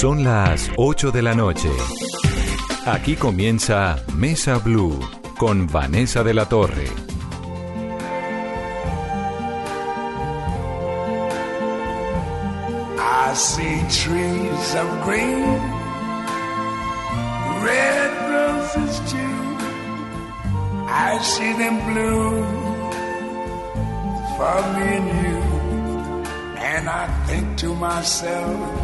Son las 8 de la noche. Aquí comienza Mesa Blue con Vanessa de la Torre. I see trees of green, red roses too. I see them bloom for me and you. And I think to myself,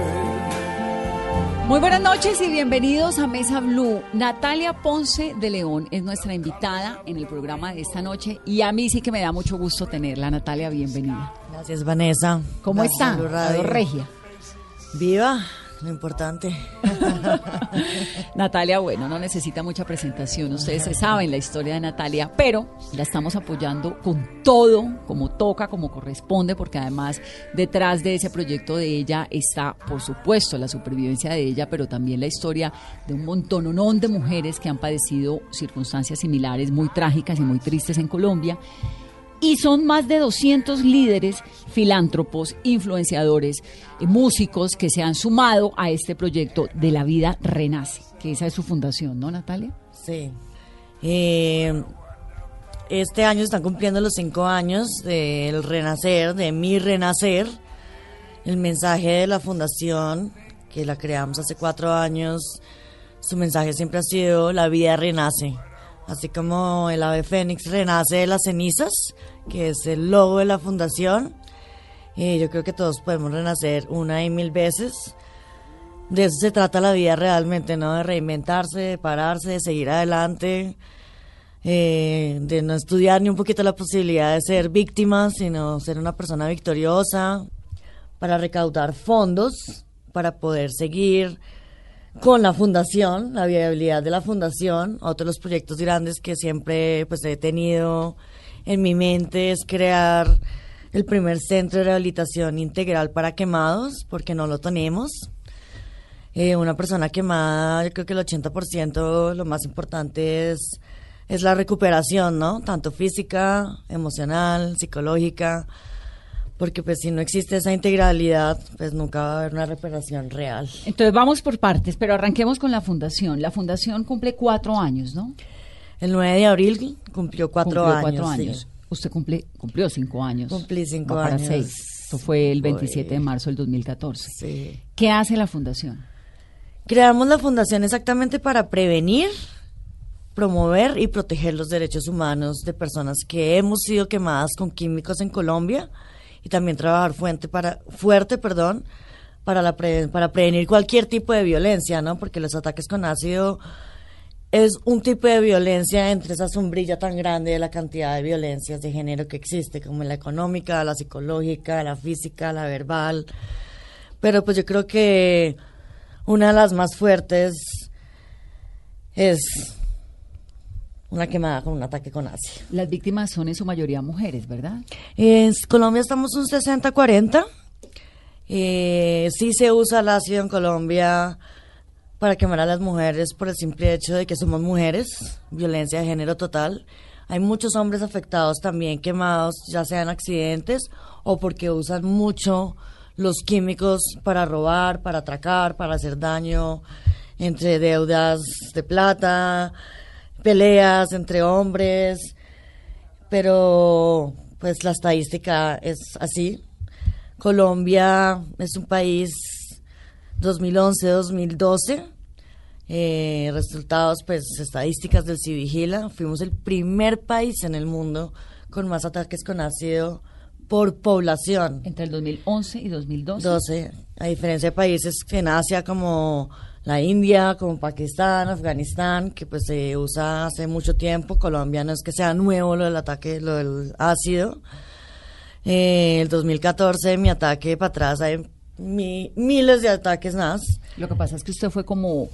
Muy buenas noches y bienvenidos a Mesa Blue. Natalia Ponce de León es nuestra invitada en el programa de esta noche y a mí sí que me da mucho gusto tenerla. Natalia, bienvenida. Gracias, Vanessa. ¿Cómo Gracias, está? Radio. Regia. Viva, lo importante. Natalia, bueno, no necesita mucha presentación. Ustedes se saben la historia de Natalia, pero la estamos apoyando con todo, como toca, como corresponde, porque además detrás de ese proyecto de ella está, por supuesto, la supervivencia de ella, pero también la historia de un montononón de mujeres que han padecido circunstancias similares, muy trágicas y muy tristes en Colombia. Y son más de 200 líderes, filántropos, influenciadores, eh, músicos que se han sumado a este proyecto de la vida renace, que esa es su fundación, ¿no, Natalia? Sí. Eh, este año están cumpliendo los cinco años del renacer, de mi renacer. El mensaje de la fundación, que la creamos hace cuatro años, su mensaje siempre ha sido la vida renace. Así como el ave fénix renace de las cenizas, que es el logo de la fundación. eh, yo creo que todos podemos renacer una y mil veces. De eso se trata la vida realmente, ¿no? De reinventarse, de pararse, de seguir adelante, eh, de no estudiar ni un poquito la posibilidad de ser víctima, sino ser una persona victoriosa, para recaudar fondos, para poder seguir con la fundación, la viabilidad de la fundación. Otro de los proyectos grandes que siempre pues he tenido en mi mente es crear el primer centro de rehabilitación integral para quemados, porque no lo tenemos. Eh, una persona quemada, yo creo que el 80% lo más importante es, es la recuperación, ¿no? Tanto física, emocional, psicológica, porque pues si no existe esa integralidad, pues nunca va a haber una recuperación real. Entonces vamos por partes, pero arranquemos con la fundación. La fundación cumple cuatro años, ¿no? El 9 de abril cumplió cuatro Cumplió años. cuatro sí. años. Usted cumple, cumplió cinco años. Cumplí cinco para años. seis. Esto fue el Voy. 27 de marzo del 2014. Sí. ¿Qué hace la fundación? Creamos la fundación exactamente para prevenir, promover y proteger los derechos humanos de personas que hemos sido quemadas con químicos en Colombia y también trabajar fuerte para, fuerte, perdón, para, la pre- para prevenir cualquier tipo de violencia, ¿no? Porque los ataques con ácido es un tipo de violencia entre esa sombrilla tan grande de la cantidad de violencias de género que existe, como la económica, la psicológica, la física, la verbal. Pero pues yo creo que una de las más fuertes es una quemada con un ataque con ácido. Las víctimas son en su mayoría mujeres, ¿verdad? En Colombia estamos un 60-40. Eh, sí se usa el ácido en Colombia para quemar a las mujeres por el simple hecho de que somos mujeres, violencia de género total. Hay muchos hombres afectados también quemados, ya sean accidentes o porque usan mucho los químicos para robar, para atracar, para hacer daño, entre deudas de plata, peleas entre hombres pero pues la estadística es así. Colombia es un país 2011-2012. Eh, resultados, pues estadísticas del Civigila. Fuimos el primer país en el mundo con más ataques con ácido por población. Entre el 2011 y 2012. 12, a diferencia de países en Asia como la India, como Pakistán, Afganistán, que pues se usa hace mucho tiempo. Colombia no es que sea nuevo lo del ataque, lo del ácido. Eh, el 2014 mi ataque para atrás, hay mi- miles de ataques más. Lo que pasa es que usted fue como,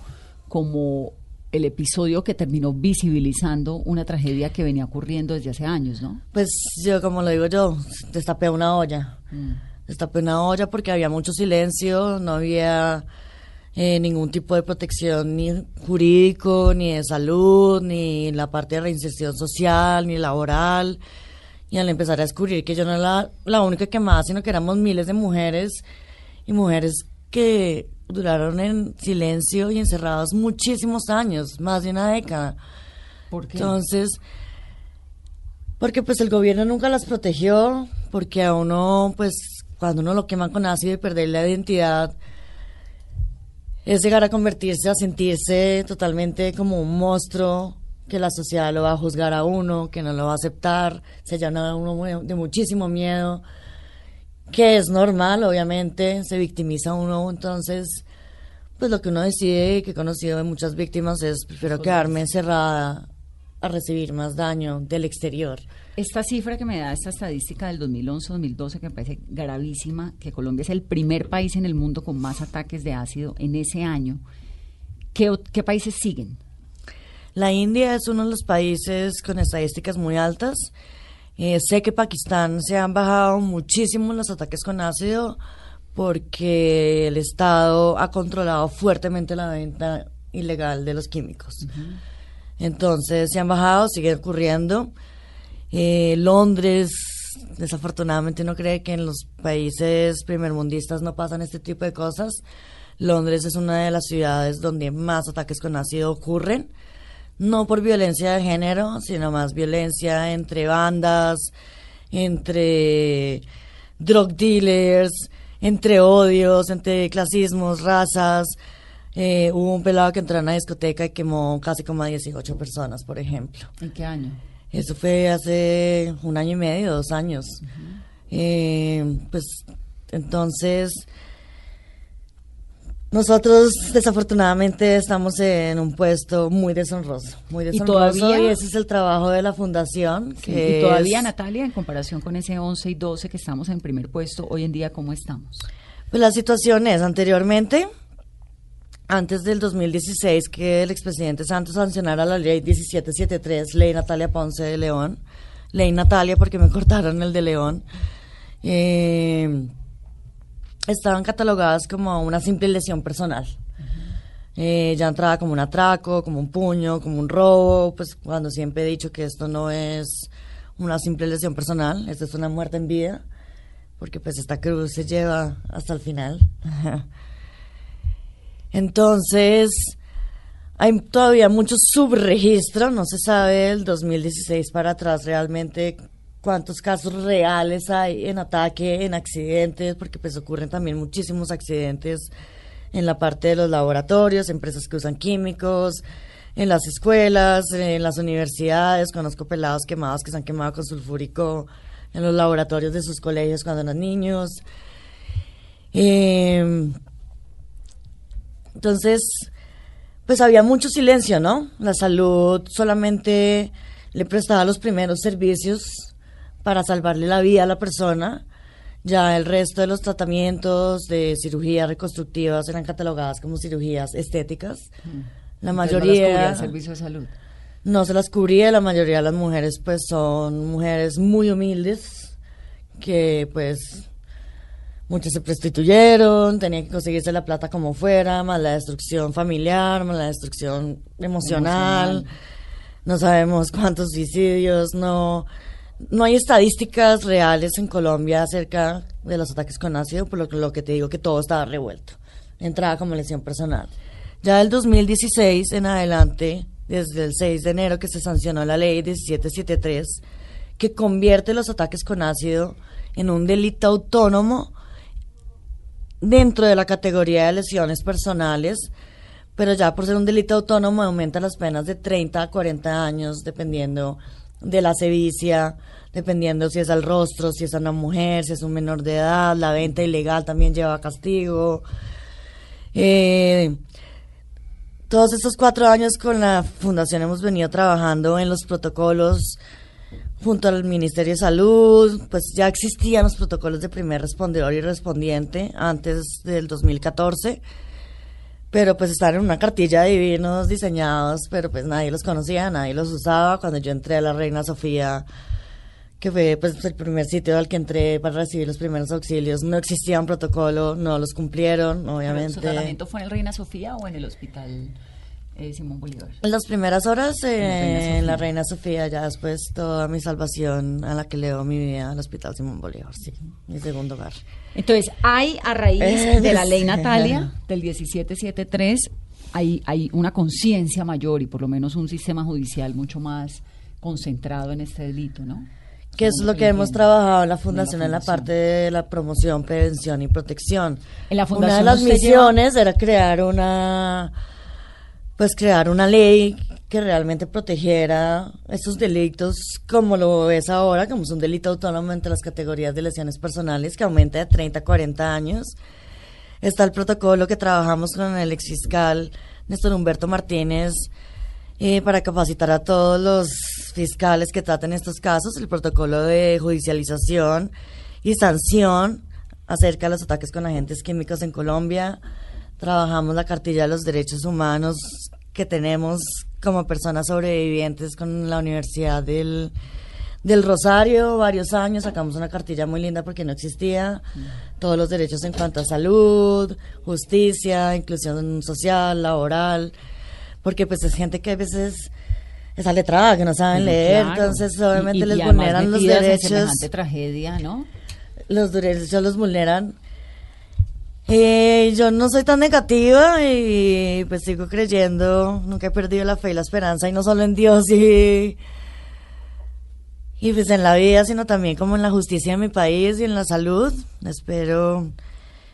como el episodio que terminó visibilizando una tragedia que venía ocurriendo desde hace años, ¿no? Pues yo, como lo digo yo, destapé una olla. Destapé una olla porque había mucho silencio, no había eh, ningún tipo de protección ni jurídico, ni de salud, ni la parte de reinserción social, ni laboral. Y al empezar a descubrir que yo no era la, la única quemada, sino que éramos miles de mujeres y mujeres que duraron en silencio y encerradas muchísimos años, más de una década. ¿Por qué? Entonces, porque pues el gobierno nunca las protegió, porque a uno, pues, cuando uno lo queman con ácido y perder la identidad, es llegar a convertirse, a sentirse totalmente como un monstruo, que la sociedad lo va a juzgar a uno, que no lo va a aceptar, se llena uno de muchísimo miedo, que es normal, obviamente, se victimiza uno, entonces, pues lo que uno decide, que he conocido de muchas víctimas, es prefiero quedarme encerrada a recibir más daño del exterior. Esta cifra que me da esta estadística del 2011-2012 que me parece gravísima, que Colombia es el primer país en el mundo con más ataques de ácido en ese año. ¿Qué, países siguen? La India es uno de los países con estadísticas muy altas. Eh, sé que Pakistán se han bajado muchísimo los ataques con ácido porque el Estado ha controlado fuertemente la venta ilegal de los químicos. Entonces se han bajado, sigue ocurriendo. Eh, Londres, desafortunadamente uno cree que en los países primermundistas no pasan este tipo de cosas. Londres es una de las ciudades donde más ataques con ácido ocurren, no por violencia de género, sino más violencia entre bandas, entre drug dealers, entre odios, entre clasismos, razas. Eh, hubo un pelado que entró a una discoteca y quemó casi como a 18 personas, por ejemplo. ¿En qué año? Eso fue hace un año y medio, dos años. Eh, pues entonces, nosotros desafortunadamente estamos en un puesto muy deshonroso, muy deshonroso. todavía- y ese es el trabajo de la fundación. Sí, que y todavía, es- Natalia, en comparación con ese 11 y 12 que estamos en primer puesto, hoy en día, ¿cómo estamos? Pues la situación es, anteriormente, antes del 2016, que el expresidente Santos sancionara la ley 1773, ley Natalia Ponce de León, ley Natalia porque me cortaron el de León, eh, estaban catalogadas como una simple lesión personal. Eh, ya entraba como un atraco, como un puño, como un robo, pues cuando siempre he dicho que esto no es una simple lesión personal, esto es una muerte en vida, porque pues esta cruz se lleva hasta el final. Entonces, hay todavía mucho subregistro, no se sabe del 2016 para atrás realmente cuántos casos reales hay en ataque, en accidentes, porque pues ocurren también muchísimos accidentes en la parte de los laboratorios, empresas que usan químicos, en las escuelas, en las universidades, conozco pelados quemados que se han quemado con sulfúrico en los laboratorios de sus colegios cuando eran niños. Eh, entonces, pues había mucho silencio, ¿no? La salud solamente le prestaba los primeros servicios para salvarle la vida a la persona. Ya el resto de los tratamientos de cirugías reconstructivas eran catalogadas como cirugías estéticas. La Entonces, no las mayoría cubría el servicio de salud. no se las cubría, la mayoría de las mujeres pues son mujeres muy humildes que pues muchas se prostituyeron, tenían que conseguirse la plata como fuera, más la destrucción familiar, más la destrucción emocional. Emocional. No sabemos cuántos suicidios, no no hay estadísticas reales en Colombia acerca de los ataques con ácido, por lo que, lo que te digo que todo estaba revuelto. Entraba como lesión personal. Ya del 2016 en adelante, desde el 6 de enero que se sancionó la ley 1773, que convierte los ataques con ácido en un delito autónomo dentro de la categoría de lesiones personales, pero ya por ser un delito autónomo aumenta las penas de 30 a 40 años, dependiendo de la sevicia, dependiendo si es al rostro, si es a una mujer, si es un menor de edad, la venta ilegal también lleva castigo. Eh, todos estos cuatro años con la fundación hemos venido trabajando en los protocolos junto al Ministerio de Salud, pues ya existían los protocolos de primer respondedor y respondiente antes del 2014, pero pues estaban en una cartilla de divinos diseñados, pero pues nadie los conocía, nadie los usaba. Cuando yo entré a la Reina Sofía, que fue pues el primer sitio al que entré para recibir los primeros auxilios, no existía un protocolo, no los cumplieron, obviamente. ¿Su tratamiento fue en el Reina Sofía o en el hospital eh, Simón Bolívar? En las primeras horas eh, en la Reina Sofía, ya después toda mi salvación a la que leo mi vida al Hospital Simón Bolívar, sí, mi segundo hogar. Entonces, hay a raíz Eh, de la ley. Natalia del 1773, hay, hay una conciencia mayor y por lo menos un sistema judicial mucho más concentrado en este delito, ¿no? Que es lo que hemos trabajado en la fundación, en la parte de la promoción, prevención y protección. En la una fundación de las misiones era crear una, pues crear una ley que realmente protegiera esos delitos como lo es ahora, como es un delito autónomo entre las categorías de lesiones personales que aumenta de 30 a 40 años. Está el protocolo que trabajamos con el exfiscal Néstor Humberto Martínez eh, para capacitar a todos los fiscales que traten estos casos, el protocolo de judicialización y sanción acerca de los ataques con agentes químicos en Colombia. Trabajamos la cartilla de los derechos humanos que tenemos como personas sobrevivientes con la Universidad del, del Rosario, varios años, sacamos una cartilla muy linda porque no existía. Todos los derechos en cuanto a salud, justicia, inclusión social, laboral, porque pues es gente que a veces es letrada, que no saben leer, claro. entonces obviamente y- les y vulneran los derechos tragedia, ¿no? los derechos los vulneran. Eh, yo no soy tan negativa y pues sigo creyendo, nunca he perdido la fe y la esperanza y no solo en Dios y, y pues en la vida, sino también como en la justicia de mi país y en la salud. Espero,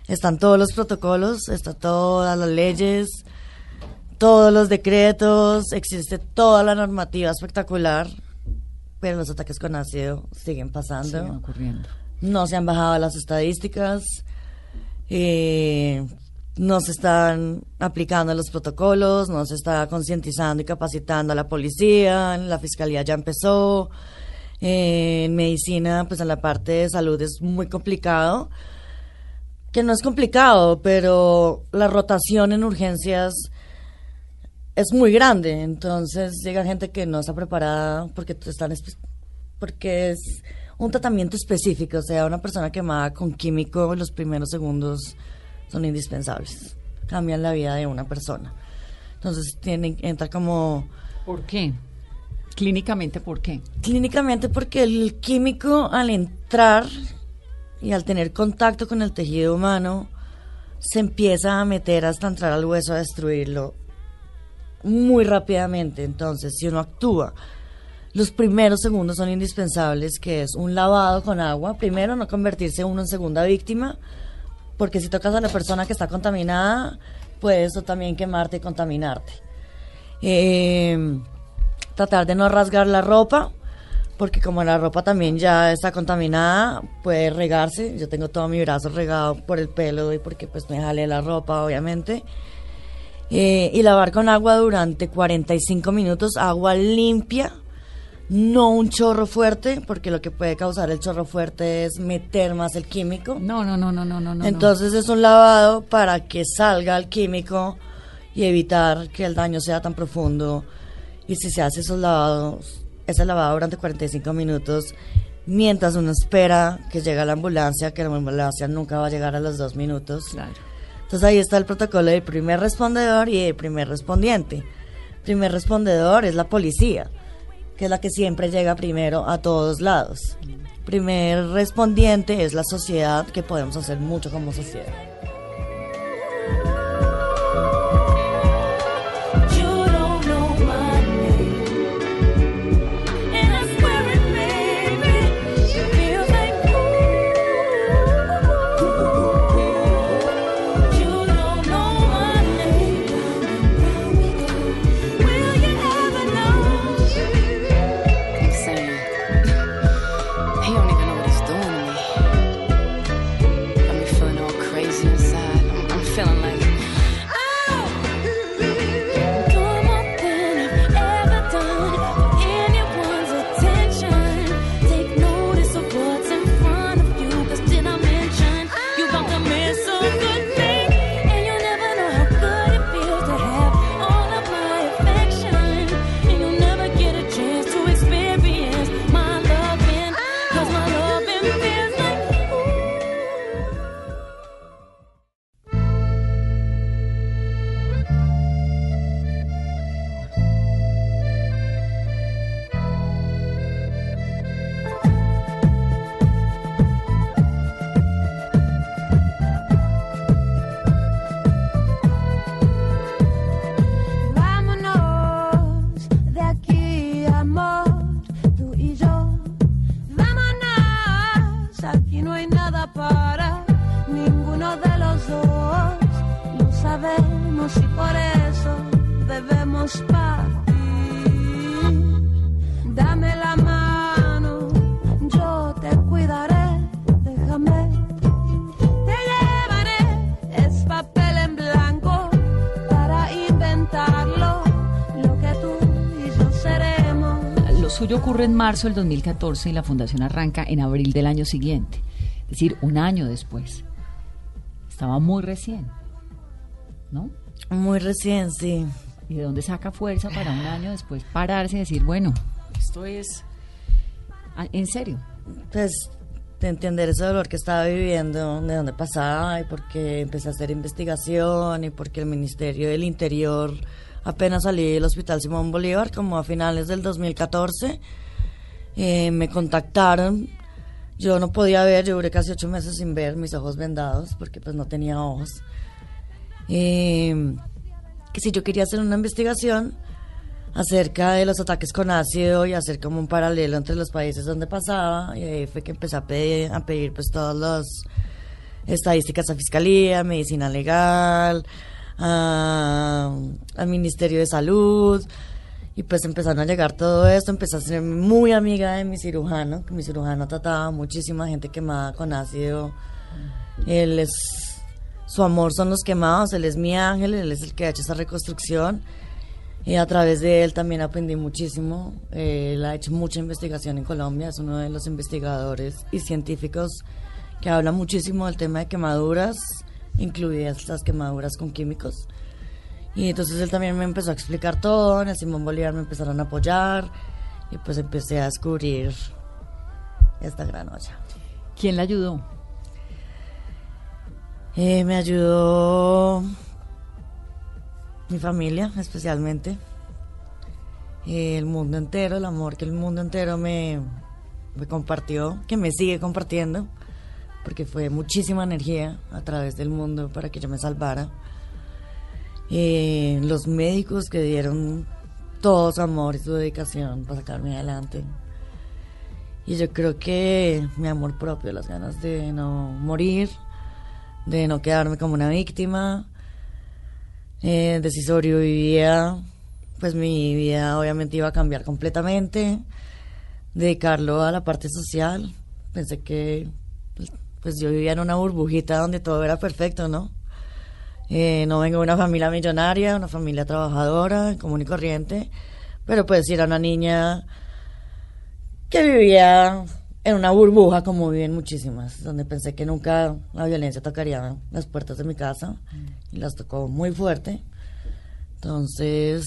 están todos los protocolos, están todas las leyes, todos los decretos, existe toda la normativa espectacular, pero los ataques con ácido siguen pasando Siguen ocurriendo. no se han bajado las estadísticas, eh, no se están aplicando los protocolos, no se está concientizando y capacitando a la policía, la fiscalía ya empezó, eh, en medicina, pues en la parte de salud es muy complicado, que no es complicado, pero la rotación en urgencias es muy grande, entonces llega gente que no está preparada porque están porque es un tratamiento específico, o sea, una persona quemada con químico los primeros segundos son indispensables, cambian la vida de una persona. Entonces tiene entra como ¿Por qué? Clínicamente, ¿por qué? clínicamente porque el químico al entrar y al tener contacto con el tejido humano se empieza a meter hasta entrar al hueso a destruirlo muy rápidamente. Entonces, si uno actúa, los primeros segundos son indispensables, que es un lavado con agua. Primero, no convertirse uno en segunda víctima, porque si tocas a la persona que está contaminada, puede eso también quemarte y contaminarte. Eh, tratar de no rasgar la ropa, porque como la ropa también ya está contaminada, puede regarse. Yo tengo todo mi brazo regado por el pelo y porque pues me jalé la ropa, obviamente. Eh, y lavar con agua durante 45 minutos, agua limpia, no un chorro fuerte, porque lo que puede causar el chorro fuerte es meter más el químico. No, no, no, no, no, no. no. Entonces es un lavado para que salga el químico y evitar que el daño sea tan profundo. Y si se hace esos lavados, ese lavado durante 45 minutos, mientras uno espera que llegue la ambulancia, que la ambulancia nunca va a llegar a los dos minutos. Claro. Entonces ahí está el protocolo del primer respondedor y el primer respondiente. Primer respondedor es la policía, que es la que siempre llega primero a todos lados. Primer respondiente es la sociedad, que podemos hacer mucho como sociedad. Suyo ocurre en marzo del 2014 y la fundación arranca en abril del año siguiente, es decir, un año después. Estaba muy recién, ¿no? Muy recién, sí. ¿Y de dónde saca fuerza para un año después pararse y decir, bueno, esto es en serio? Pues de entender ese dolor que estaba viviendo, de dónde pasaba y porque empecé a hacer investigación y porque el Ministerio del Interior apenas salí del Hospital Simón Bolívar, como a finales del 2014, eh, me contactaron. Yo no podía ver, yo duré casi ocho meses sin ver, mis ojos vendados, porque pues no tenía ojos. Eh, que si yo quería hacer una investigación acerca de los ataques con ácido y hacer como un paralelo entre los países donde pasaba, y ahí fue que empecé a pedir, a pedir pues todas las estadísticas a Fiscalía, Medicina Legal, a- al Ministerio de Salud, y pues empezaron a llegar todo esto, empecé a ser muy amiga de mi cirujano, que mi cirujano trataba muchísima gente quemada con ácido. Él es, su amor son los quemados, él es mi ángel, él es el que ha hecho esa reconstrucción. Y a través de él también aprendí muchísimo. Él ha hecho mucha investigación en Colombia, es uno de los investigadores y científicos que habla muchísimo del tema de quemaduras, incluidas las quemaduras con químicos. Y entonces él también me empezó a explicar todo, en el Simón Bolívar me empezaron a apoyar y pues empecé a descubrir esta gran olla. ¿Quién la ayudó? Eh, me ayudó mi familia, especialmente. Eh, el mundo entero, el amor que el mundo entero me, me compartió, que me sigue compartiendo, porque fue muchísima energía a través del mundo para que yo me salvara. Eh, los médicos que dieron todo su amor y su dedicación para sacarme adelante. Y yo creo que mi amor propio, las ganas de no morir, de no quedarme como una víctima, eh, de si sobrevivía, pues mi vida obviamente iba a cambiar completamente, dedicarlo a la parte social. Pensé que pues, yo vivía en una burbujita donde todo era perfecto, ¿no? Eh, no vengo de una familia millonaria, una familia trabajadora, común y corriente, pero pues era una niña que vivía en una burbuja como viven muchísimas, donde pensé que nunca la violencia tocaría las puertas de mi casa y las tocó muy fuerte. Entonces,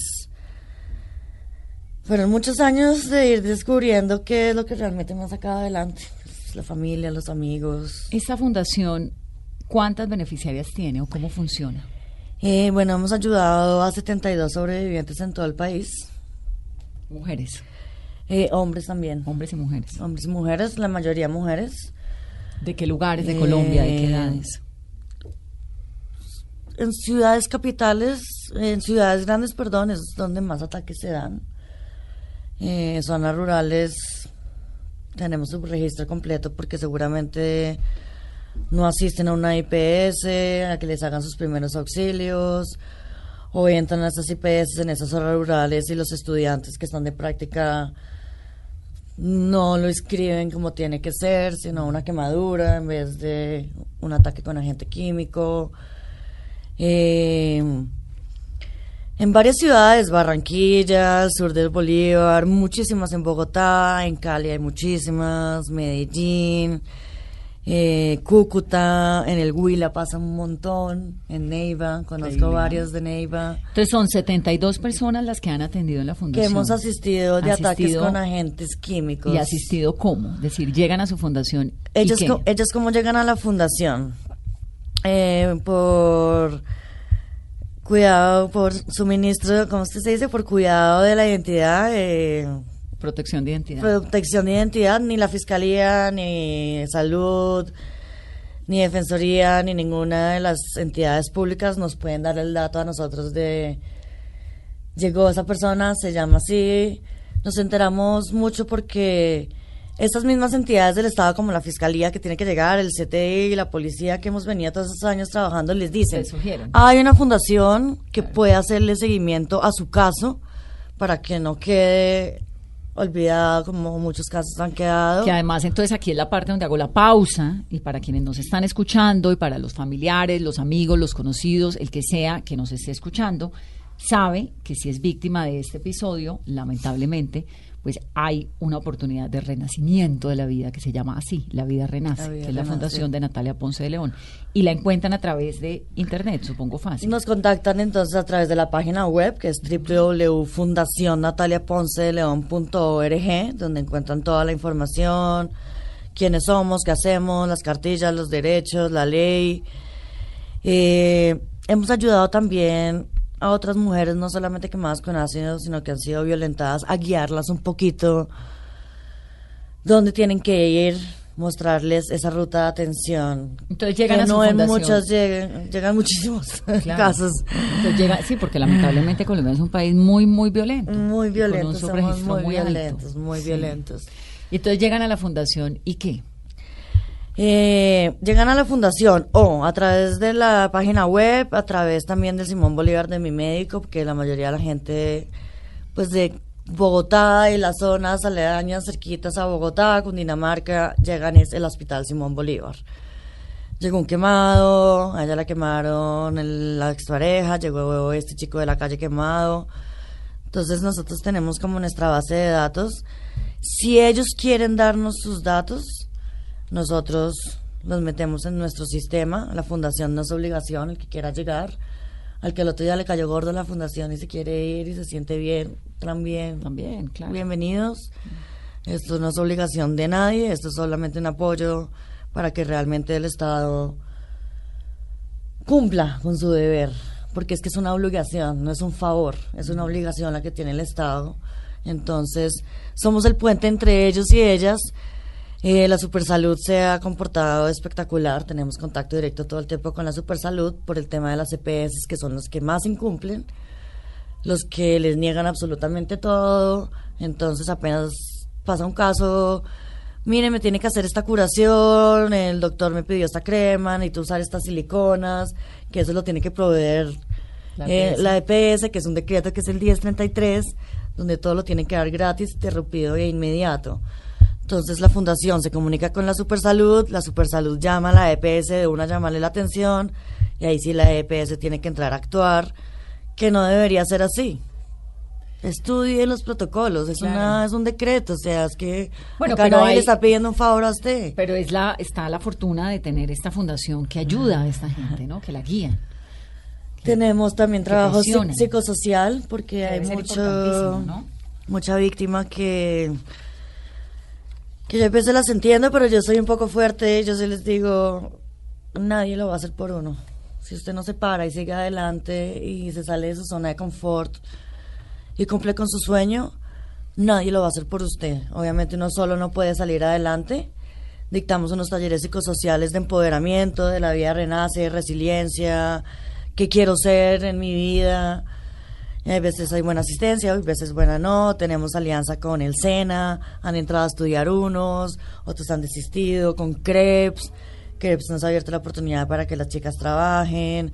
fueron muchos años de ir descubriendo qué es lo que realmente me ha sacado adelante. La familia, los amigos. ¿Esta fundación cuántas beneficiarias tiene o cómo funciona? Eh, bueno, hemos ayudado a 72 sobrevivientes en todo el país. Mujeres, Eh, hombres también. hombres y mujeres. Hombres y mujeres, la mayoría mujeres. ¿De qué lugares de Colombia? ¿De qué Eh, edades? En ciudades capitales, en ciudades grandes, perdón, es donde más ataques se dan. Eh, zonas rurales tenemos su registro completo porque seguramente no asisten a una IPS, a que les hagan sus primeros auxilios, o entran a esas IPS en esas zonas rurales y los estudiantes que están de práctica no lo escriben como tiene que ser, sino una quemadura en vez de un ataque con agente químico. Eh, en varias ciudades, Barranquilla, sur del Bolívar, muchísimas en Bogotá, en Cali hay muchísimas, Medellín, eh, Cúcuta, en el Huila pasa un montón, en Neiva, conozco varios de Neiva, Entonces son 72 personas las que han atendido en la que fundación. hemos asistido de ataques con agentes químicos. ¿Y asistido cómo? Es decir, llegan a su fundación. ¿y Ellos, qué? co- ellos cómo llegan a la fundación? Eh, por cuidado, por suministro, ¿cómo se dice? Por cuidado de la identidad, eh, Protección de identidad. protección de identidad, ni la fiscalía, ni salud, ni defensoría, ni ninguna de las entidades públicas nos pueden dar el dato a nosotros de llegó esa persona, se llama así. Nos enteramos mucho porque estas mismas entidades del Estado como la Fiscalía que tiene que llegar, el CTI y la policía que hemos venido todos esos años trabajando les dicen, hay una fundación que puede hacerle seguimiento a su caso para que no quede olvidado como muchos casos han quedado. Que además entonces aquí es la parte donde hago la pausa y para quienes nos están escuchando y para los familiares, los amigos, los conocidos, el que sea que nos esté escuchando, sabe que si es víctima de este episodio, lamentablemente, pues hay una oportunidad de renacimiento de la vida que se llama así, La Vida Renace, La Vida que es la fundación de Natalia Ponce de León. Y la encuentran a través de internet, supongo fácil. Nos contactan entonces a través de la página web que es www.fundacionnataliaponceleon.org donde encuentran toda la información, quiénes somos, qué hacemos, las cartillas, los derechos, la ley. Eh, hemos ayudado también a otras mujeres, no solamente quemadas con ácido, sino que han sido violentadas, a guiarlas un poquito dónde tienen que ir, mostrarles esa ruta de atención. Entonces llegan que a su no en fundación. muchas llegan, llegan muchísimos Claro. casos. Entonces llega, sí, porque lamentablemente Colombia es un país muy, muy violento. Muy y con un somos muy, alto. violentos, muy Sí. violentos. Y entonces llegan a la fundación y qué? Eh, llegan a la fundación o a través de la página web, a través también de Simón Bolívar de mi médico, porque la mayoría de la gente, pues de Bogotá y las zonas aledañas cerquitas a Bogotá, Cundinamarca, llegan es el Hospital Simón Bolívar. Llegó un quemado, a ella la quemaron el- la expareja, llegó este chico de la calle quemado. Entonces nosotros tenemos como nuestra base de datos. Si ellos quieren darnos sus datos, nosotros los metemos en nuestro sistema. La fundación no es obligación, el que quiera llegar. Al que el otro día le cayó gordo la fundación y se quiere ir y se siente bien, también. También, claro. Bienvenidos. Esto no es obligación de nadie, esto es solamente un apoyo para que realmente el Estado cumpla con su deber, porque es que es una obligación, no es un favor, es una obligación la que tiene el Estado. Entonces, somos el puente entre ellos y ellas. Eh, la Supersalud se ha comportado espectacular, tenemos contacto directo todo el tiempo con la Supersalud por el tema de las EPS, que son los que más incumplen los que les niegan absolutamente todo. Entonces apenas pasa un caso, mire, me tiene que hacer esta curación, el doctor me pidió esta crema, necesito usar estas siliconas, que eso lo tiene que proveer La eh, EPS. la EPS, que es un decreto que es el 1033, donde todo lo tiene que dar gratis, interrumpido e inmediato. Entonces la fundación se comunica con la Supersalud, la Supersalud llama a la EPS de una llamarle la atención y ahí sí la EPS tiene que entrar a actuar, que no debería ser así. Estudie los protocolos, es Claro. una es un decreto, o sea, es que Bueno, acá pero nadie hay- le está pidiendo un favor a usted. Pero es la, está la fortuna de tener esta fundación que ayuda a esta gente, ¿no? Que la guía. Tenemos también trabajo psicosocial porque hay mucho ¿no? mucha víctima que que yo a veces las entiendo, pero yo soy un poco fuerte, yo se les digo, nadie lo va a hacer por uno. Si usted no se para y sigue adelante y se sale de su zona de confort y cumple con su sueño, nadie lo va a hacer por usted. Obviamente uno solo no puede salir adelante. Dictamos unos talleres psicosociales de empoderamiento, de la vida renace, resiliencia, qué quiero ser en mi vida. Y Hay veces hay buena asistencia, hay veces buena no. Tenemos alianza con el SENA, han entrado a estudiar unos, otros han desistido con CREPS. CREPS nos ha abierto la oportunidad para que las chicas trabajen.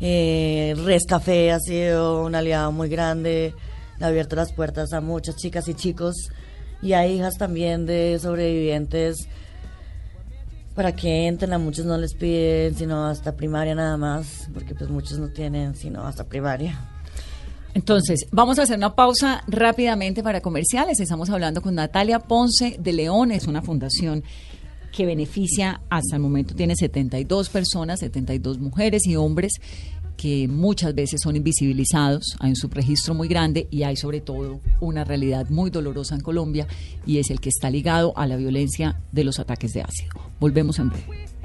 Eh, Res Café ha sido un aliado muy grande, ha abierto las puertas a muchas chicas y chicos y a hijas también de sobrevivientes para que entren. A muchos no les piden sino hasta primaria nada más, porque pues muchos no tienen sino hasta primaria. Entonces, vamos a hacer una pausa rápidamente para comerciales. Estamos hablando con Natalia Ponce de León, es una fundación que beneficia, hasta el momento tiene 72 personas, 72 mujeres y hombres que muchas veces son invisibilizados, hay un subregistro muy grande y hay sobre todo una realidad muy dolorosa en Colombia y es el que está ligado a la violencia de los ataques de ácido. Volvemos en breve.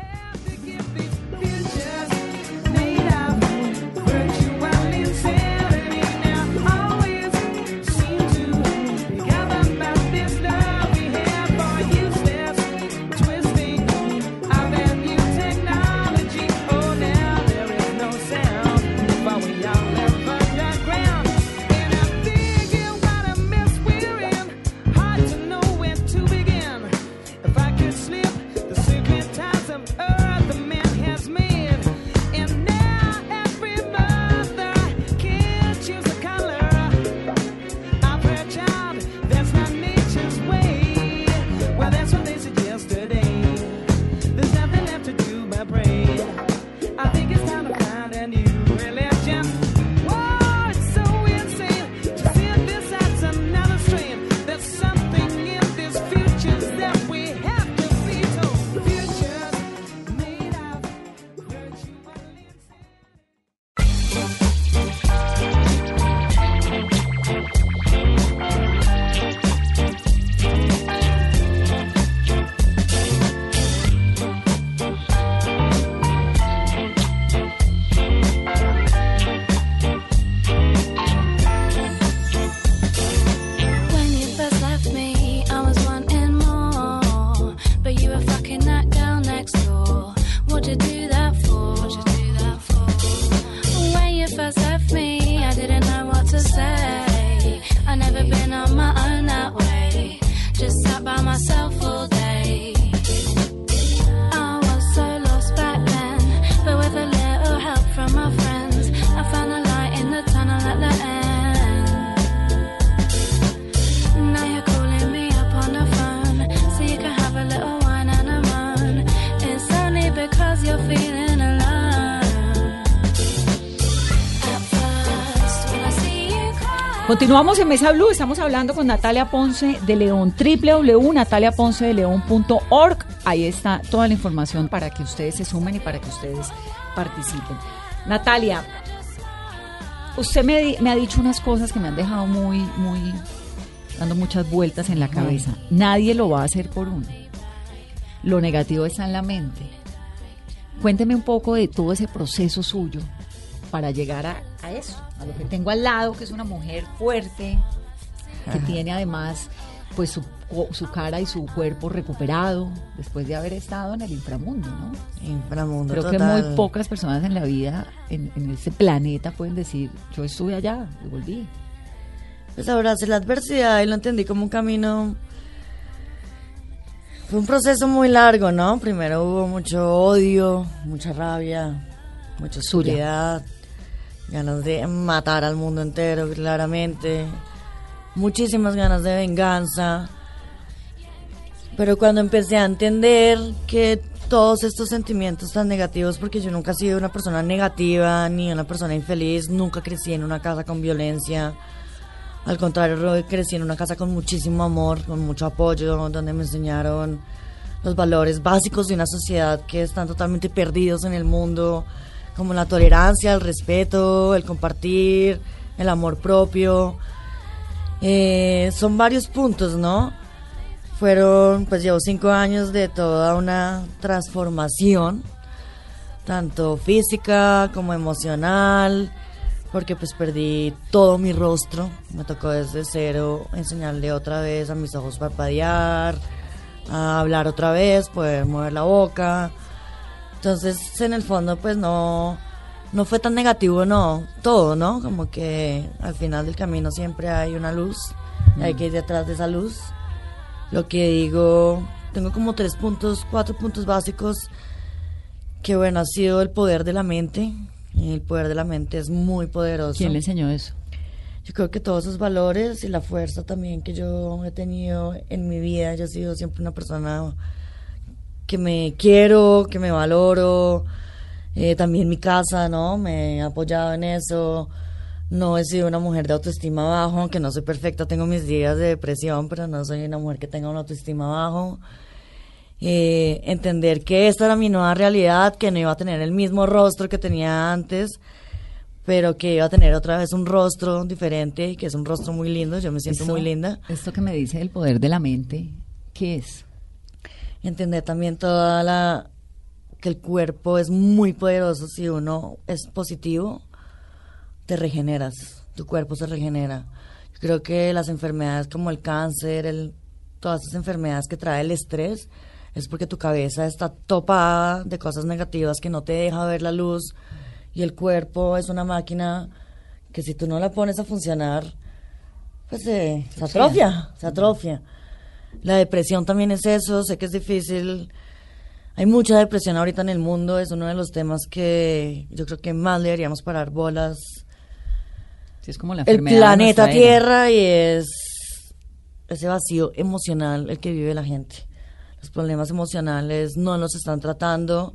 Continuamos en Mesa Blue, estamos hablando con Natalia Ponce de León, www.nataliaponcedeleon.org. Ahí está toda la información para que ustedes se sumen y para que ustedes participen. Natalia, usted me ha dicho unas cosas que me han dejado muy, muy, dando muchas vueltas en la cabeza. Nadie lo va a hacer por uno. Lo negativo está en la mente. Cuénteme un poco de todo ese proceso suyo para llegar a, a eso, a lo que tengo al lado, que es una mujer fuerte, que tiene además pues su, su cara y su cuerpo recuperado después de haber estado en el inframundo, ¿no? Inframundo Creo que muy pocas personas en la vida, en, en este planeta, pueden decir, yo estuve allá y volví. Pues abracé la adversidad y lo entendí como un camino. Fue un proceso muy largo, ¿no? Primero hubo mucho odio, mucha rabia, mucha oscuridad, ganas de matar al mundo entero, claramente. Muchísimas ganas de venganza. Pero cuando empecé a entender que todos estos sentimientos tan negativos, porque yo nunca he sido una persona negativa ni una persona infeliz, nunca crecí en una casa con violencia. Al contrario, crecí en una casa con muchísimo amor, con mucho apoyo, donde me enseñaron los valores básicos de una sociedad que están totalmente perdidos en el mundo, como la tolerancia, el respeto, el compartir, el amor propio. Eh, son varios puntos, ¿no? Fueron, pues llevo cinco años de toda una transformación, tanto física como emocional, porque pues perdí todo mi rostro, me tocó desde cero enseñarle otra vez a mis ojos parpadear, a hablar otra vez, poder mover la boca. Entonces, en el fondo, pues no, no fue tan negativo, no, todo, ¿no? Como que al final del camino siempre hay una luz, y hay que ir detrás de esa luz. Lo que digo, tengo como tres puntos, cuatro puntos básicos, que bueno, ha sido el poder de la mente. El poder de la mente es muy poderoso. ¿Quién le enseñó eso? Yo creo que todos esos valores y la fuerza también que yo he tenido en mi vida, yo he sido siempre una persona que me quiero, que me valoro, eh, también mi casa, ¿no? Me he apoyado en eso. No he sido una mujer de autoestima bajo, aunque no soy perfecta, tengo mis días de depresión, pero no soy una mujer que tenga una autoestima bajo. Eh, entender que esta era mi nueva realidad, que no iba a tener el mismo rostro que tenía antes, pero que iba a tener otra vez un rostro diferente, que es un rostro muy lindo, yo me siento Esto- muy linda. Esto que me dice el poder de la mente, ¿qué es? Entender también toda la que el cuerpo es muy poderoso si uno es positivo te regeneras tu cuerpo se regenera yo creo que las enfermedades como el cáncer el, todas esas enfermedades que trae el estrés es porque tu cabeza está topada de cosas negativas que no te deja ver la luz y el cuerpo es una máquina que si tú no la pones a funcionar pues se, se atrofia, se atrofia. La depresión también es eso, sé que es difícil. Hay mucha depresión ahorita en el mundo, es uno de los temas que yo creo que más le deberíamos parar bolas. Sí, es como la El planeta. Tierra y es ese vacío emocional el que vive la gente. Los problemas emocionales no los están tratando.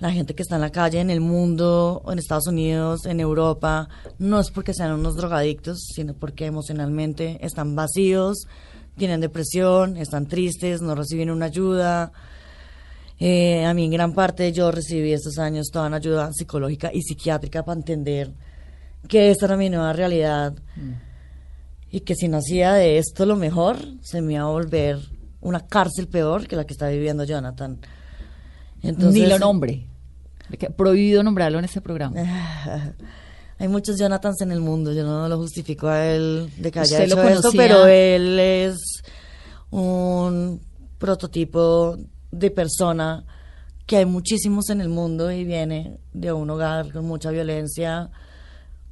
La gente que está en la calle, en el mundo, en Estados Unidos, en Europa, no es porque sean unos drogadictos, sino porque emocionalmente están vacíos, tienen depresión, están tristes, no reciben una ayuda. Eh, a mí en gran parte yo recibí estos años toda una ayuda psicológica y psiquiátrica para entender que esta era mi nueva realidad y que si no hacía de esto lo mejor, se me iba a volver una cárcel peor que la que está viviendo Jonathan. Entonces, Ni lo nombre. Prohibido nombrarlo en este programa. Hay muchos Jonathans en el mundo, yo no lo justifico a él de que haya ¿Usted lo hecho esto, conocía? pero él es un prototipo de persona que hay muchísimos en el mundo y viene de un hogar con mucha violencia,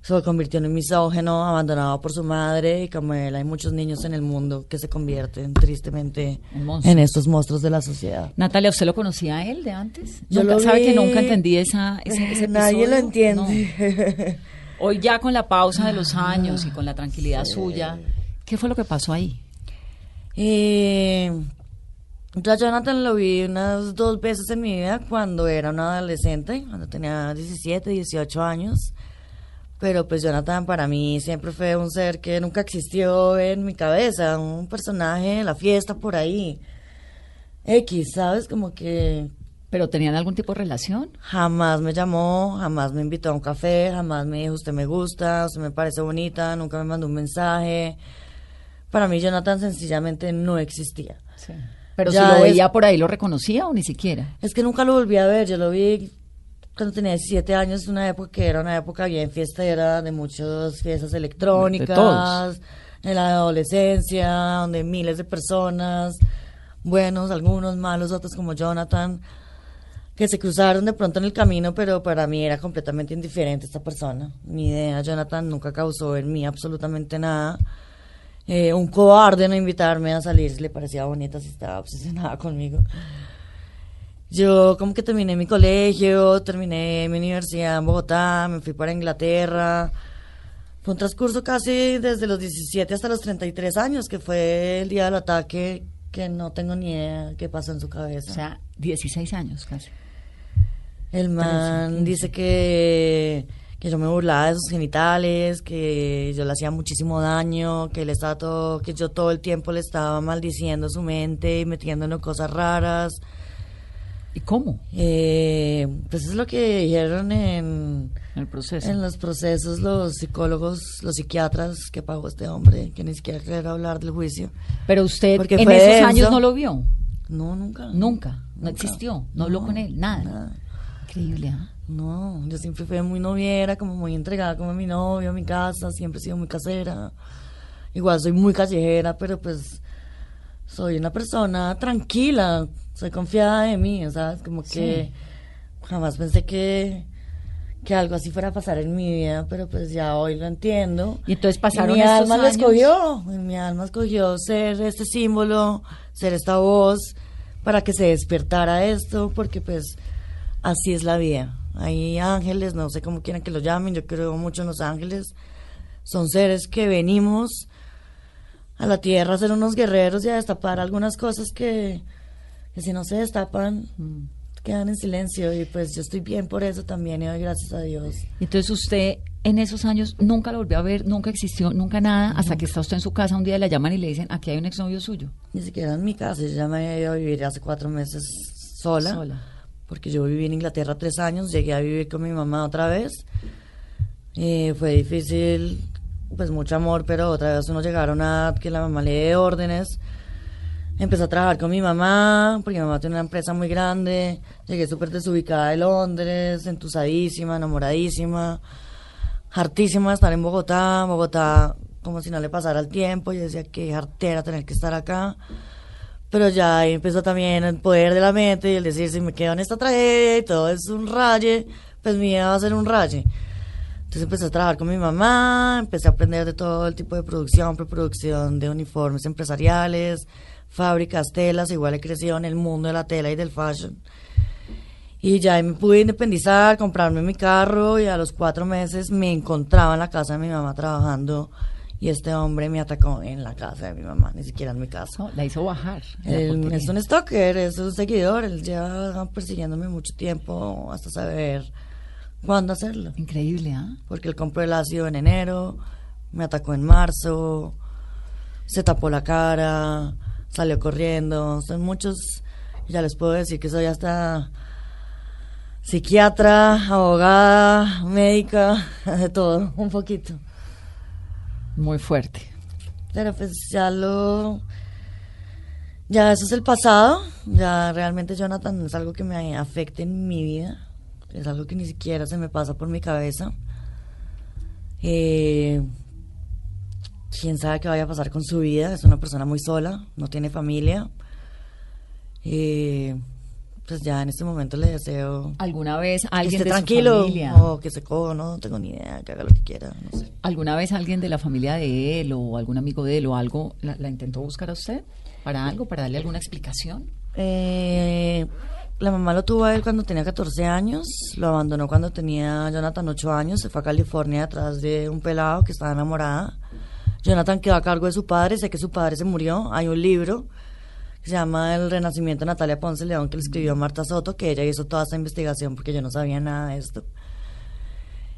se convirtió en un misógeno, abandonado por su madre y como él hay muchos niños en el mundo que se convierten tristemente En estos monstruos de la sociedad. Natalia, ¿usted lo conocía a él de antes? Yo lo ¿Sabe que nunca entendí esa, ese, ese Nadie lo entiende. No. Hoy ya con la pausa de los años y con la tranquilidad suya, ¿qué fue lo que pasó ahí? Eh, yo a Jonathan lo vi unas dos veces en mi vida cuando era una adolescente, cuando tenía 17, 18 años. Pero pues Jonathan para mí siempre fue un ser que nunca existió en mi cabeza, un personaje de la fiesta por ahí. X, ¿sabes? Como que ¿Pero tenían algún tipo de relación? jamás me llamó, jamás me invitó a un café, jamás me dijo usted me gusta, usted me parece bonita, nunca me mandó un mensaje. Para mí Jonathan sencillamente no existía. Pero Ya si lo es- veía por ahí, ¿lo reconocía o ni siquiera? Es que nunca lo volví a ver, yo lo vi cuando tenía 17 años, una época que era una época bien fiestera, de muchas fiestas electrónicas, en la adolescencia, donde miles de personas, buenos, algunos malos, otros como Jonathan, que se cruzaron de pronto en el camino, pero para mí era completamente indiferente esta persona. Mi idea, Jonathan, nunca causó en mí absolutamente nada. Eh, un cobarde no invitarme a salir le parecía bonita, si estaba obsesionada conmigo. Yo como que terminé mi colegio, terminé mi universidad en Bogotá, me fui para Inglaterra. Fue un transcurso casi desde los 17 hasta los 33 años, que fue el día del ataque, que no tengo ni idea qué pasó en su cabeza. O sea, 16 años casi. El man dice que, que yo me burlaba de sus genitales, que yo le hacía muchísimo daño, que él estaba todo, que yo todo el tiempo le estaba maldiciendo su mente y metiéndole cosas raras. ¿Y cómo? Eh, pues es lo que dijeron en, el proceso. en los procesos los psicólogos, los psiquiatras que pagó este hombre, que ni siquiera quiero hablar del juicio. Pero usted Porque en esos denso. años no lo vio. No, nunca. Nunca. No Nunca. existió. No habló con él. Nada. nada. Increíble, ¿ah? No, yo siempre fui muy noviera, como muy entregada como a mi novio, a mi casa, siempre he sido muy casera. Igual soy muy callejera, pero pues soy una persona tranquila, soy confiada de mí, ¿sabes? Como que jamás pensé que, que algo así fuera a pasar en mi vida, pero pues ya hoy lo entiendo. Y entonces pasaron mi estos alma lo años. escogió, mi alma escogió ser este símbolo, ser esta voz, para que se despertara esto, porque pues así es la vida. Hay ángeles, no sé cómo quieran que lo llamen, yo creo mucho en los ángeles. Son seres que venimos a la tierra a ser unos guerreros y a destapar algunas cosas que, que si no se destapan quedan en silencio y pues yo estoy bien por eso también y doy gracias a Dios. Entonces usted en esos años nunca lo volvió a ver, nunca existió, nunca nada, hasta que está usted en su casa un día le llaman y le dicen, aquí hay un exnovio suyo. Ni siquiera en mi casa, yo ya me había ido a vivir hace cuatro meses sola, Sola. Porque yo viví en Inglaterra tres años, llegué a vivir con mi mamá otra vez. Eh, fue difícil, pues mucho amor, pero otra vez uno llegaron a que la mamá le dé órdenes. Empecé a trabajar con mi mamá, porque mi mamá tiene una empresa muy grande. Llegué súper desubicada de Londres, entusadísima, enamoradísima, hartísima de estar en Bogotá. Bogotá, como si no le pasara el tiempo. Yo decía que hartera tener que estar acá. Pero ya empezó también el poder de la mente y el decir, si me quedo en esta tragedia y todo es un raye, pues mi vida va a ser un raye. Entonces empecé a trabajar con mi mamá, empecé a aprender de todo el tipo de producción, preproducción de uniformes empresariales, fábricas, telas, igual he crecido en el mundo de la tela y del fashion. Y ya me pude independizar, comprarme mi carro y a los cuatro meses me encontraba en la casa de mi mamá trabajando y este hombre me atacó en la casa de mi mamá, ni siquiera en mi casa. No, la hizo bajar. Él es un stalker, es un seguidor, él lleva persiguiéndome mucho tiempo hasta saber cuándo hacerlo. Increíble, ¿ah? Porque él compró el ácido en enero, me atacó en marzo, se tapó la cara, salió corriendo. Son muchos, ya les puedo decir que soy hasta psiquiatra, abogada, médica, de todo, un poquito. Muy fuerte. Pero pues ya lo... Ya eso es el pasado. Ya realmente Jonathan es algo que me afecte en mi vida. Es algo que ni siquiera se me pasa por mi cabeza. Eh, Quién sabe qué vaya a pasar con su vida. Es una persona muy sola, no tiene familia. Eh, pues ya en este momento le deseo ¿Alguna vez que alguien esté de tranquilo su familia, o que se coja, no tengo ni idea, que haga lo que quiera. No sé. alguna vez alguien de la familia de él o algún amigo de él o algo la, la intentó buscar a usted para algo, para darle alguna explicación? Eh, la mamá lo tuvo a él cuando tenía 14 años, lo abandonó cuando tenía Jonathan 8 años, se fue a California atrás de un pelado que estaba enamorada. Jonathan quedó a cargo de su padre, sé que su padre se murió, hay un libro que se llama El Renacimiento de Natalia Ponce León que le escribió Marta Soto, que ella hizo toda esta investigación porque yo no sabía nada de esto.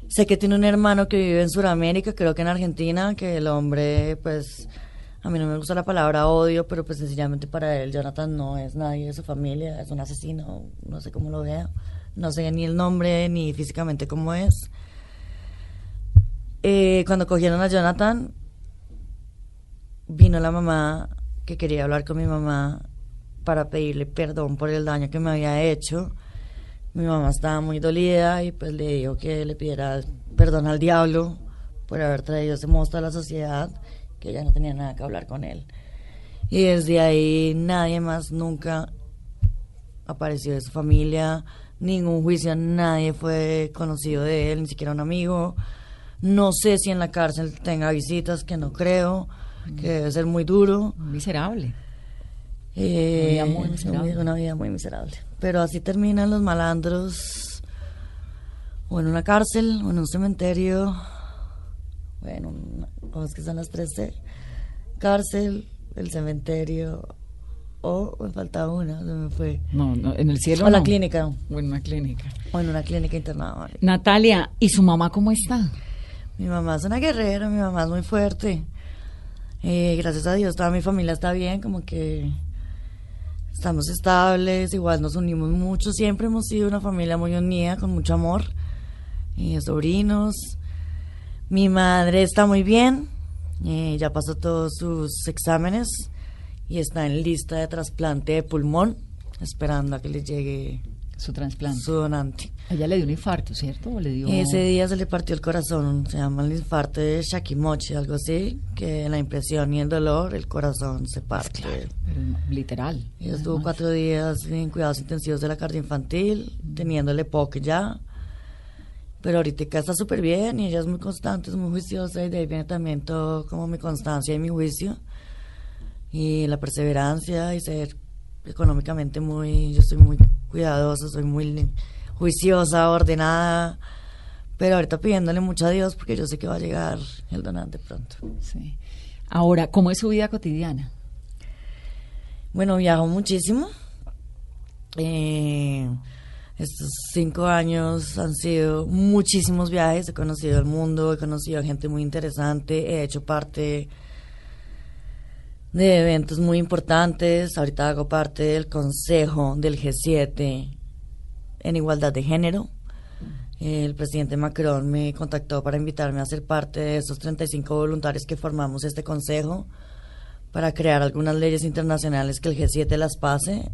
Sé que tiene un hermano que vive en Sudamérica, creo que en Argentina, que el hombre, pues, a mí no me gusta la palabra odio, pero pues sencillamente para él Jonathan no es nadie de su familia, es un asesino, no sé cómo lo vea, no sé ni el nombre ni físicamente cómo es. Eh, cuando cogieron a Jonathan, vino la mamá que quería hablar con mi mamá para pedirle perdón por el daño que me había hecho. Mi mamá estaba muy dolida y pues le dijo que le pidiera perdón al diablo por haber traído ese monstruo a la sociedad, que ella no tenía nada que hablar con él. Y desde ahí nadie más nunca apareció de su familia, ningún juicio, nadie fue conocido de él, ni siquiera un amigo. No sé si en la cárcel tenga visitas, que no creo, que debe ser muy duro. Miserable. Eh, Una vida muy miserable. una vida muy miserable. Pero así terminan los malandros, o en una cárcel, o en un cementerio, bueno, ¿cómo es que son las tres C? Cárcel, el cementerio, o me falta una, se me fue. No, no, en el cielo. O la no. clínica, O en una clínica. o en una clínica internada. Natalia, ¿y su mamá cómo está? Mi mamá es una guerrera, mi mamá es muy fuerte. Eh, gracias a Dios, toda mi familia está bien, como que estamos estables, igual nos unimos mucho. Siempre hemos sido una familia muy unida, con mucho amor. Eh, sobrinos. Mi madre está muy bien, eh, ya pasó todos sus exámenes y está en lista de trasplante de pulmón, esperando a que le llegue Su trasplante. su donante. Ella le dio un infarto, ¿cierto? ¿O le dio... Ese día se le partió el corazón, se llama el infarto de Shakimochi, algo así, que la impresión y el dolor el corazón se parte. Pero no, literal. Ella estuvo cuatro días en cuidados intensivos de la cardio infantil, teniéndole POC ya. Pero ahorita está súper bien y ella es muy constante, es muy juiciosa y de ahí viene también todo como mi constancia y mi juicio. Y la perseverancia y ser económicamente muy, yo soy muy cuidadosa, soy muy juiciosa, ordenada. Pero ahorita pidiéndole mucho a Dios porque yo sé que va a llegar el donante pronto. Sí. Ahora, ¿cómo es su vida cotidiana? Bueno, viajo muchísimo. Eh, estos cinco años han sido muchísimos viajes. He conocido el mundo, he conocido a gente muy interesante, he hecho parte de eventos muy importantes. Ahorita hago parte del consejo del G7 en igualdad de género. El presidente Macron me contactó para invitarme a ser parte de esos 35 voluntarios que formamos este consejo para crear algunas leyes internacionales que el G7 las pase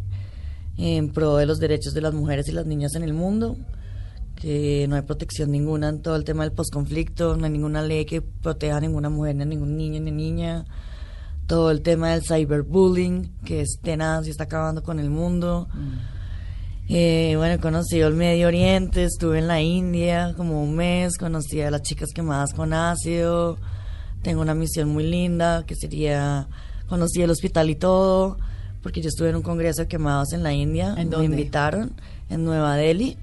en pro de los derechos de las mujeres y las niñas en el mundo, que no hay protección ninguna en todo el tema del posconflicto, no hay ninguna ley que proteja a ninguna mujer, ni a ningún niño ni niña, todo el tema del cyberbullying, que es tenaz y está acabando con el mundo. Eh, bueno, he conocido el Medio Oriente, estuve en la India como un mes, conocí a las chicas quemadas con ácido, tengo una misión muy linda que sería, conocí el hospital y todo, porque yo estuve en un congreso de quemados en la India, ¿En me dónde? invitaron en Nueva Delhi.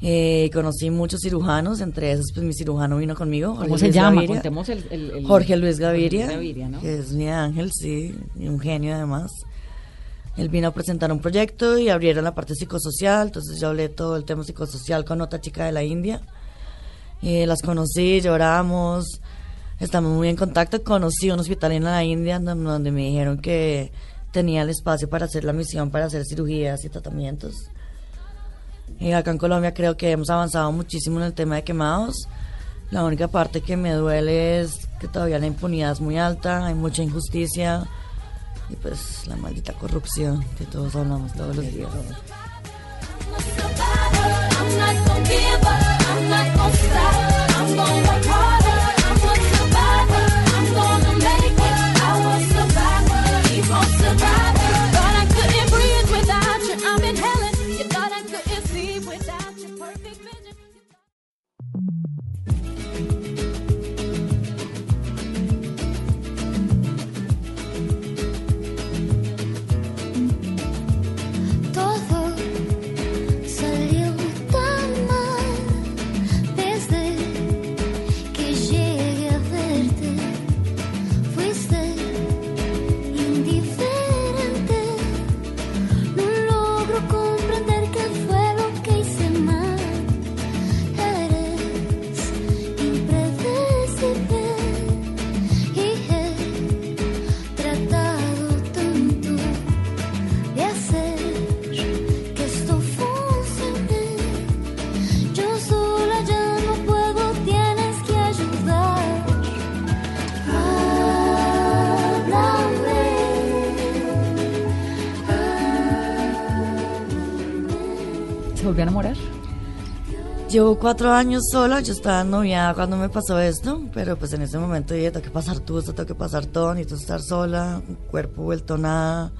Eh, conocí muchos cirujanos, entre esos pues mi cirujano vino conmigo. ¿Cómo Jorge se Luis llama? Gaviria. Contemos el, el- el- Jorge Luis Gaviria, Jorge Luis Gaviria, ¿no? que es mi ángel, sí, y un genio además. Él vino a presentar un proyecto y abrieron la parte psicosocial, entonces yo hablé todo el tema psicosocial con otra chica de la India. Eh, las conocí, lloramos, estamos muy en contacto. Conocí un hospital en la India donde me dijeron que tenía el espacio para hacer la misión, para hacer cirugías y tratamientos. Y acá en Colombia creo que hemos avanzado muchísimo en el tema de quemados. La única parte que me duele es que todavía la impunidad es muy alta, hay mucha injusticia y pues la maldita corrupción que todos hablamos todos los días. Llevo cuatro años sola, yo estaba noviada cuando me pasó esto, pero pues en ese momento dije, tengo que pasar tú, esto tengo que pasar todo, necesito estar sola, cuerpo vuelto nada,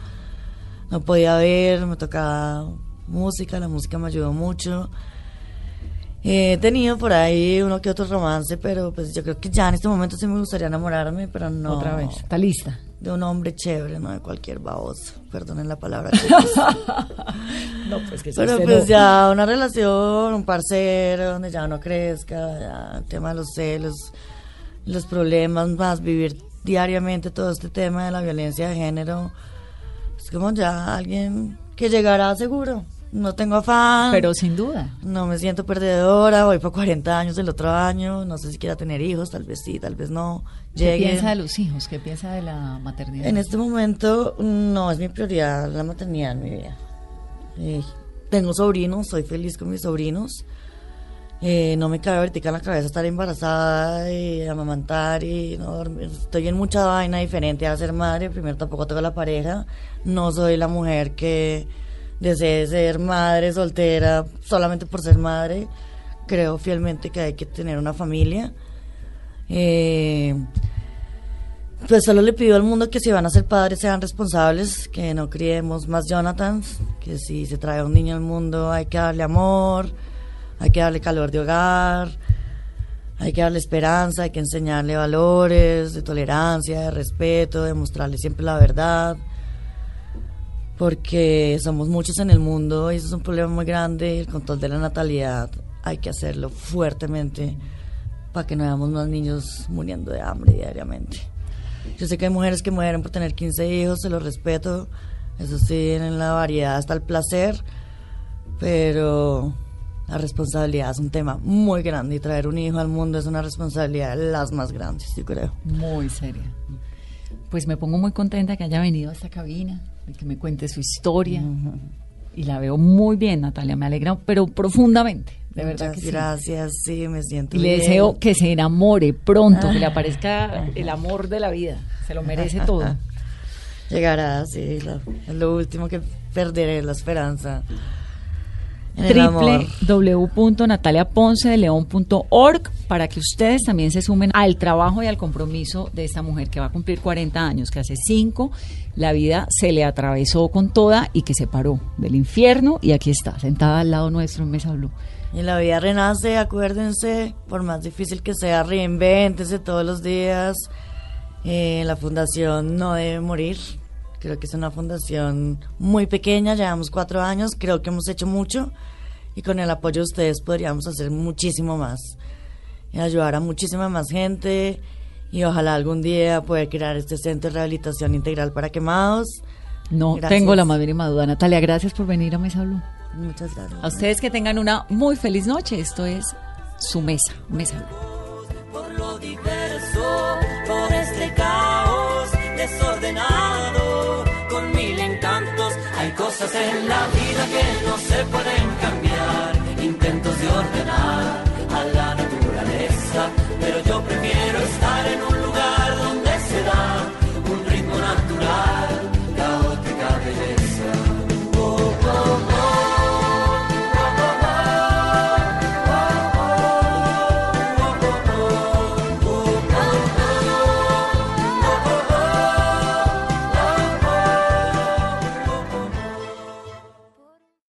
no podía ver, me tocaba música, la música me ayudó mucho. He tenido por ahí uno que otro romance, pero pues yo creo que ya en este momento sí me gustaría enamorarme, pero no. Otra vez. ¿Está lista? De un hombre chévere, no de cualquier baboso. Perdonen la palabra. No, pues que Pero pues ya una relación, un parcero, donde ya uno crezca, ya el tema de los celos, los problemas, más vivir diariamente todo este tema de la violencia de género. Es como ya alguien que llegará seguro. No tengo afán. Pero sin duda. No me siento perdedora, voy por 40 años el otro año, no sé si quiera tener hijos, tal vez sí, tal vez no. ¿Qué piensa de los hijos? ¿Qué piensa de la maternidad? En este momento no es mi prioridad la maternidad en mi vida. Eh, tengo sobrinos, soy feliz con mis sobrinos. Eh, no me cabe ahorita en la cabeza estar embarazada y amamantar y no dormir. Estoy en mucha vaina diferente a ser madre. Primero tampoco tengo la pareja. No soy la mujer que desee ser madre soltera solamente por ser madre. Creo fielmente que hay que tener una familia. Eh, pues solo le pido al mundo que si van a ser padres sean responsables, que no criemos más Jonathans, que si se trae un niño al mundo hay que darle amor, hay que darle calor de hogar, hay que darle esperanza, hay que enseñarle valores de tolerancia, de respeto, de mostrarle siempre la verdad, porque somos muchos en el mundo y eso es un problema muy grande, el control de la natalidad hay que hacerlo fuertemente para que no veamos más niños muriendo de hambre diariamente. Yo sé que hay mujeres que mueren por tener 15 hijos, se los respeto. Eso sí, en la variedad está el placer, pero la responsabilidad es un tema muy grande y traer un hijo al mundo es una responsabilidad de las más grandes, yo creo. Muy seria. Pues me pongo muy contenta que haya venido a esta cabina, y que me cuente su historia. Y la veo muy bien, Natalia. Me alegra, pero profundamente. De verdad Muchas que sí. gracias, sí, me siento Y le bien. deseo que se enamore pronto, que le aparezca el amor de la vida. Se lo merece todo. Llegará, sí, es lo último que perderé, la esperanza. www.nataliaponcedeleon.org para que ustedes también se sumen al trabajo y al compromiso de esta mujer que va a cumplir 40 años, que hace 5 la vida se le atravesó con toda y que se paró del infierno y aquí está, sentada al lado nuestro en Mesa Blue. Y la vida renace, acuérdense, por más difícil que sea, reinvéntese todos los días. Eh, la fundación no debe morir. Creo que es una fundación muy pequeña, llevamos cuatro años, creo que hemos hecho mucho y con el apoyo de ustedes podríamos hacer muchísimo más y ayudar a muchísima más gente y ojalá algún día poder crear este centro de rehabilitación integral para quemados. No Gracias. tengo la más mínima duda. Natalia, gracias por venir a Mesa Blue. Muchas gracias. A ustedes que tengan una muy feliz noche. Esto es su mesa, Mesa por lo diverso, por este caos desordenado, con mil encantos. Hay cosas en la vida que no se pueden